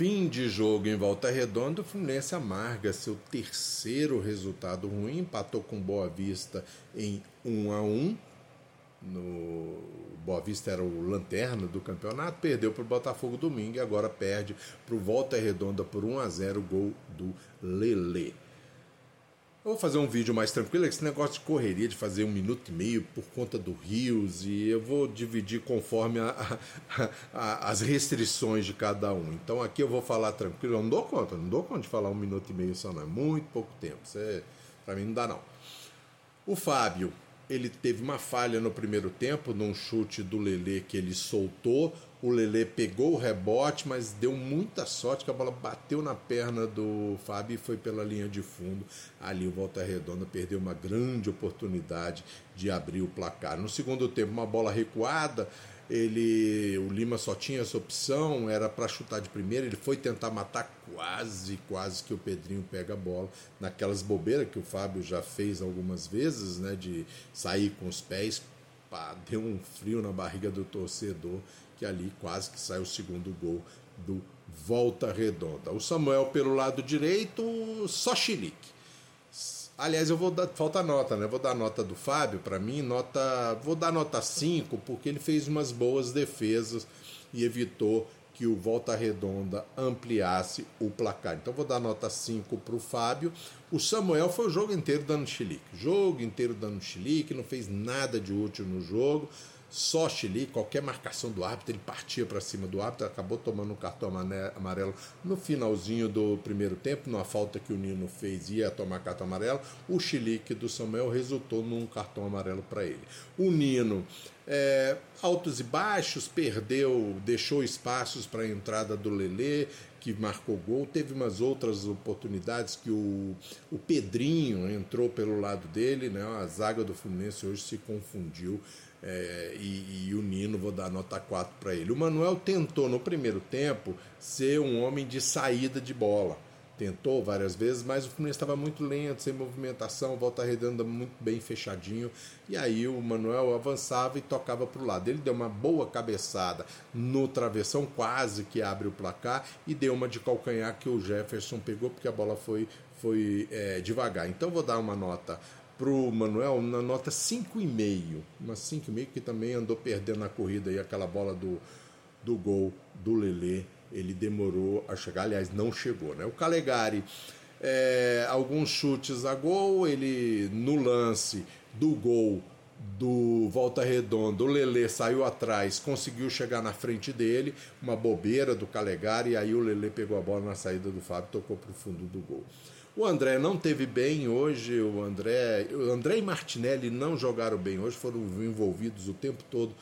Fim de jogo em Volta Redonda, o Fluminense amarga seu terceiro resultado ruim, empatou com Boa Vista em 1 a 1 no Boa Vista era o lanterna do campeonato, perdeu para o Botafogo domingo e agora perde para o Volta Redonda por 1 a 0 gol do Lele. Eu vou fazer um vídeo mais tranquilo, esse negócio de correria de fazer um minuto e meio por conta do Rios e eu vou dividir conforme a, a, a, as restrições de cada um. Então aqui eu vou falar tranquilo, eu não dou conta, não dou conta de falar um minuto e meio só, não é muito pouco tempo. Para mim não dá não. O Fábio ele teve uma falha no primeiro tempo, num chute do Lele que ele soltou. O Lele pegou o rebote, mas deu muita sorte que a bola bateu na perna do Fábio e foi pela linha de fundo. Ali o Volta Redonda perdeu uma grande oportunidade de abrir o placar. No segundo tempo, uma bola recuada ele o Lima só tinha essa opção, era para chutar de primeira, ele foi tentar matar quase, quase que o Pedrinho pega a bola, naquelas bobeiras que o Fábio já fez algumas vezes, né, de sair com os pés, pá, deu um frio na barriga do torcedor, que ali quase que sai o segundo gol do Volta Redonda. O Samuel pelo lado direito, só chilique Aliás, eu vou dar. Falta nota, né? Vou dar nota do Fábio, para mim, nota. Vou dar nota 5, porque ele fez umas boas defesas e evitou que o Volta Redonda ampliasse o placar. Então vou dar nota 5 para o Fábio. O Samuel foi o jogo inteiro dando chilique. Jogo inteiro dando chilique, não fez nada de útil no jogo só Chile, qualquer marcação do árbitro, ele partia para cima do árbitro, acabou tomando um cartão amarelo no finalzinho do primeiro tempo, numa falta que o Nino fez ia tomar cartão amarelo. O chilique do Samuel resultou num cartão amarelo para ele. O Nino, é, altos e baixos, perdeu, deixou espaços para a entrada do Lelê, que marcou gol. Teve umas outras oportunidades que o, o Pedrinho entrou pelo lado dele, né? A zaga do Fluminense hoje se confundiu é, e, e, o Nino, vou dar nota 4 para ele. O Manuel tentou no primeiro tempo ser um homem de saída de bola. Tentou várias vezes, mas o Fluminense estava muito lento, sem movimentação, volta redonda muito bem fechadinho. E aí o Manuel avançava e tocava para o lado. Ele deu uma boa cabeçada no travessão, quase que abre o placar, e deu uma de calcanhar que o Jefferson pegou, porque a bola foi, foi é, devagar. Então vou dar uma nota pro Manuel na nota 5,5. Uma 5,5 que também andou perdendo na corrida e aquela bola do, do gol do Lelê, ele demorou a chegar, aliás, não chegou, né? O Calegari, é, alguns chutes a gol, ele no lance do gol do Volta Redonda, o Lelê saiu atrás, conseguiu chegar na frente dele, uma bobeira do Calegari, e aí o Lelê pegou a bola na saída do Fábio e tocou para o fundo do gol. O André não teve bem hoje, o André, o André e Martinelli não jogaram bem hoje, foram envolvidos o tempo todo,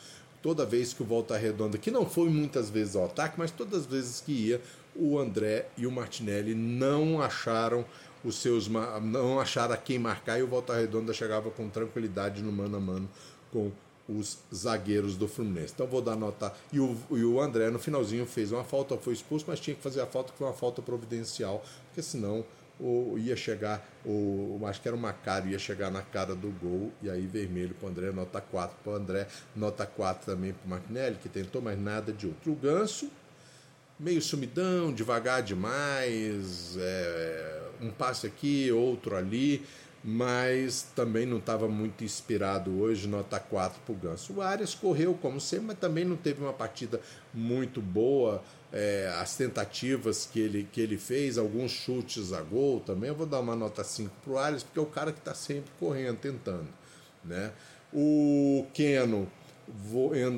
toda vez que o Volta Redonda, que não foi muitas vezes ao ataque, mas todas as vezes que ia, o André e o Martinelli não acharam os seus não acharam quem marcar e o Volta Redonda chegava com tranquilidade no mano a mano com os zagueiros do Fluminense. Então vou dar nota. E o, e o André no finalzinho fez uma falta, foi expulso, mas tinha que fazer a falta, que foi uma falta providencial, porque senão ou ia chegar, o acho que era o Macário, ia chegar na cara do gol, e aí vermelho para André, nota 4 para André, nota 4 também para o Martinelli, que tentou, mas nada de outro. O Ganso, meio sumidão, devagar demais, é, um passe aqui, outro ali, mas também não estava muito inspirado hoje, nota 4 para o Ganso. O Arias correu como sempre, mas também não teve uma partida muito boa. É, as tentativas que ele, que ele fez, alguns chutes a gol também, eu vou dar uma nota 5 para o Arias, porque é o cara que está sempre correndo, tentando. Né? O Keno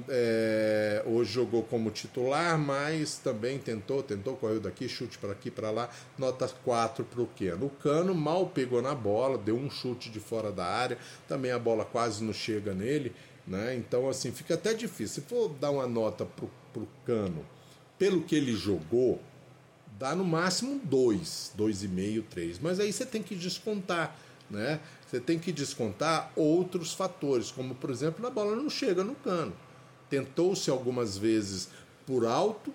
É, hoje jogou como titular, mas também tentou, tentou, correu daqui, chute para aqui, para lá, nota 4 para o Keno. O Cano mal pegou na bola, deu um chute de fora da área, também a bola quase não chega nele, né? Então, assim, fica até difícil. Se for dar uma nota para o Cano, pelo que ele jogou, dá no máximo 2, 2,5, 3. Mas aí você tem que descontar né? Você tem que descontar outros fatores, como por exemplo, a bola não chega no cano. Tentou-se algumas vezes por alto,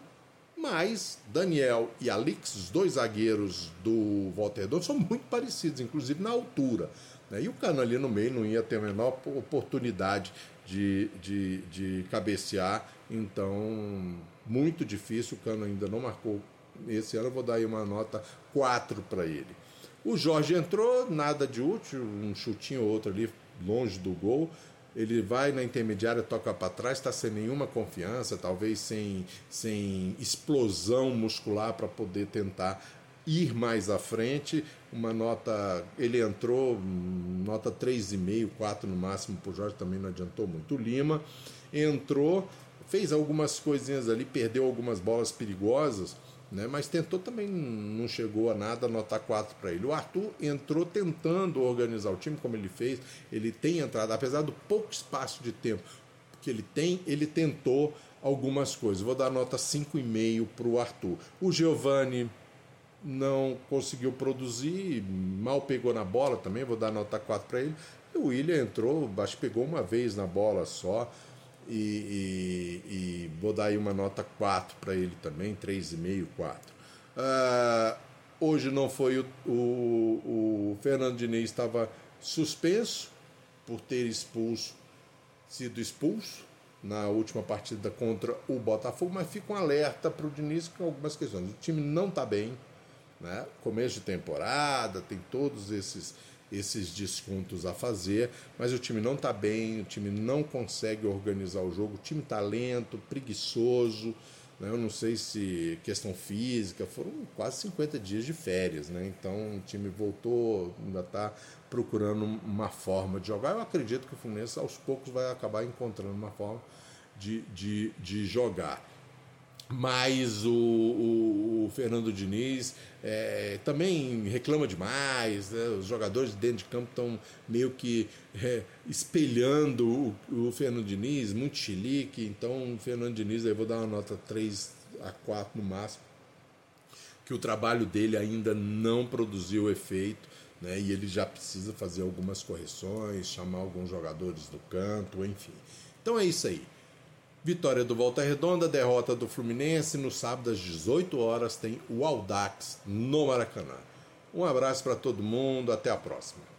mas Daniel e Alix, os dois zagueiros do Walter são muito parecidos, inclusive na altura. Né? E o cano ali no meio não ia ter a menor oportunidade de, de, de cabecear, então muito difícil. O cano ainda não marcou esse ano eu vou dar aí uma nota 4 para ele. O Jorge entrou, nada de útil, um chutinho ou outro ali longe do gol. Ele vai na intermediária, toca para trás, está sem nenhuma confiança, talvez sem, sem explosão muscular para poder tentar ir mais à frente. Uma nota, ele entrou, nota 3,5, 4 no máximo para o Jorge, também não adiantou muito. Lima entrou, fez algumas coisinhas ali, perdeu algumas bolas perigosas, né? mas tentou também, não chegou a nada, nota 4 para ele. O Arthur entrou tentando organizar o time, como ele fez, ele tem entrado, apesar do pouco espaço de tempo que ele tem, ele tentou algumas coisas. Vou dar nota 5,5 para o Arthur. O Giovanni não conseguiu produzir, mal pegou na bola também, vou dar nota 4 para ele. O William entrou, acho que pegou uma vez na bola só, e, e, e vou dar aí uma nota 4 para ele também, 3,5, 4. Uh, hoje não foi o, o, o Fernando Diniz estava suspenso por ter expulso, sido expulso na última partida contra o Botafogo, mas fica um alerta para o Diniz com algumas questões. O time não está bem, né? Começo de temporada, tem todos esses, esses descontos a fazer, mas o time não está bem, o time não consegue organizar o jogo, o time está lento, preguiçoso. Né? Eu não sei se questão física, foram quase 50 dias de férias, né? então o time voltou, ainda está procurando uma forma de jogar. Eu acredito que o Fluminense aos poucos vai acabar encontrando uma forma de, de, de jogar mas o, o, o, Fernando Diniz é, também reclama demais, né? os jogadores dentro de campo estão meio que é, espelhando o, o, Fernando Diniz, muito chilique, então o Fernando Diniz, aí vou dar uma nota 3 a 4 no máximo, que o trabalho dele ainda não produziu efeito, né? e ele já precisa fazer algumas correções, chamar alguns jogadores do canto, enfim. Então é isso aí. Vitória do Volta Redonda, derrota do Fluminense. No sábado, às 18 horas, tem o Aldax no Maracanã. Um abraço para todo mundo, até a próxima.